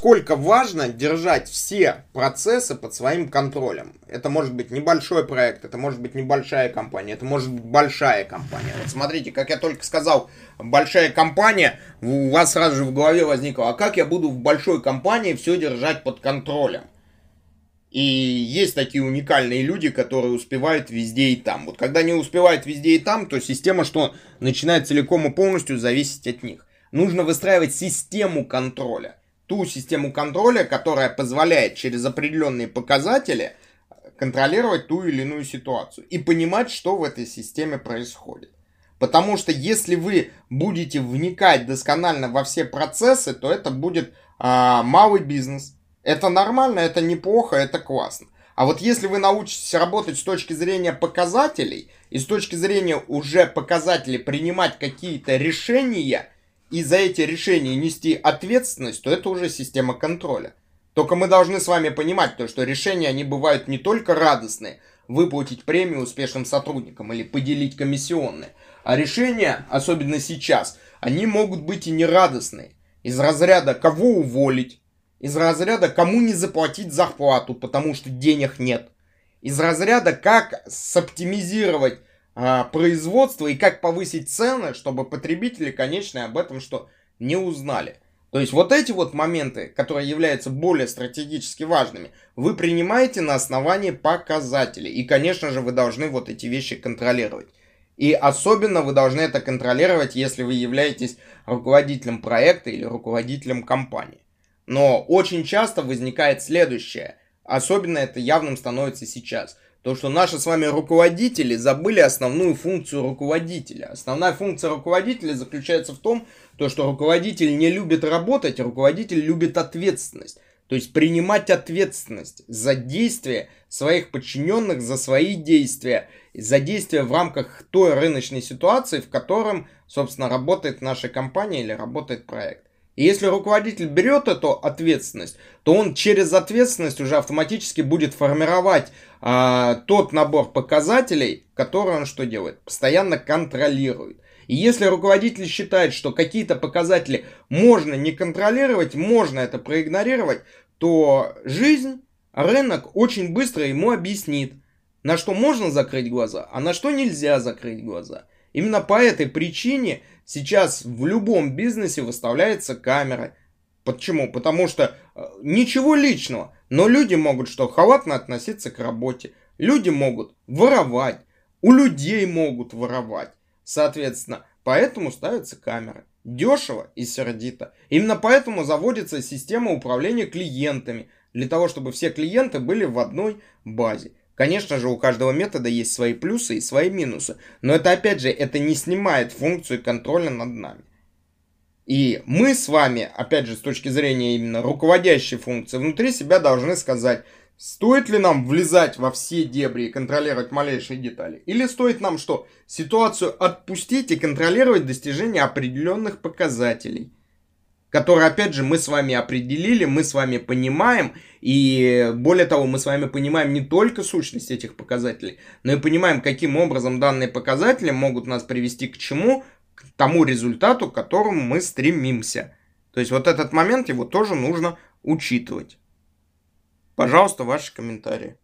Сколько важно держать все процессы под своим контролем. Это может быть небольшой проект, это может быть небольшая компания, это может быть большая компания. Вот смотрите, как я только сказал, большая компания, у вас сразу же в голове возникло, а как я буду в большой компании все держать под контролем? И есть такие уникальные люди, которые успевают везде и там. Вот когда не успевают везде и там, то система что начинает целиком и полностью зависеть от них. Нужно выстраивать систему контроля ту систему контроля, которая позволяет через определенные показатели контролировать ту или иную ситуацию и понимать, что в этой системе происходит. Потому что если вы будете вникать досконально во все процессы, то это будет а, малый бизнес. Это нормально, это неплохо, это классно. А вот если вы научитесь работать с точки зрения показателей и с точки зрения уже показателей принимать какие-то решения – и за эти решения нести ответственность, то это уже система контроля. Только мы должны с вами понимать то, что решения, они бывают не только радостные, выплатить премию успешным сотрудникам или поделить комиссионные, а решения, особенно сейчас, они могут быть и нерадостные. Из разряда кого уволить, из разряда кому не заплатить зарплату, потому что денег нет, из разряда как соптимизировать а, производства и как повысить цены, чтобы потребители, конечно, об этом что не узнали. То есть вот эти вот моменты, которые являются более стратегически важными, вы принимаете на основании показателей. И, конечно же, вы должны вот эти вещи контролировать. И особенно вы должны это контролировать, если вы являетесь руководителем проекта или руководителем компании. Но очень часто возникает следующее. Особенно это явным становится сейчас – то, что наши с вами руководители забыли основную функцию руководителя. Основная функция руководителя заключается в том, то, что руководитель не любит работать, а руководитель любит ответственность. То есть принимать ответственность за действия своих подчиненных, за свои действия, за действия в рамках той рыночной ситуации, в котором, собственно, работает наша компания или работает проект. И если руководитель берет эту ответственность, то он через ответственность уже автоматически будет формировать а, тот набор показателей, который он что делает? Постоянно контролирует. И если руководитель считает, что какие-то показатели можно не контролировать, можно это проигнорировать, то жизнь, рынок очень быстро ему объяснит, на что можно закрыть глаза, а на что нельзя закрыть глаза. Именно по этой причине сейчас в любом бизнесе выставляется камера. Почему? Потому что э, ничего личного, но люди могут что, халатно относиться к работе. Люди могут воровать, у людей могут воровать. Соответственно, поэтому ставятся камеры. Дешево и сердито. Именно поэтому заводится система управления клиентами, для того, чтобы все клиенты были в одной базе. Конечно же, у каждого метода есть свои плюсы и свои минусы, но это опять же, это не снимает функцию контроля над нами. И мы с вами, опять же, с точки зрения именно руководящей функции, внутри себя должны сказать, стоит ли нам влезать во все дебри и контролировать малейшие детали, или стоит нам что, ситуацию отпустить и контролировать достижение определенных показателей – который, опять же, мы с вами определили, мы с вами понимаем, и более того, мы с вами понимаем не только сущность этих показателей, но и понимаем, каким образом данные показатели могут нас привести к чему, к тому результату, к которому мы стремимся. То есть вот этот момент его тоже нужно учитывать. Пожалуйста, ваши комментарии.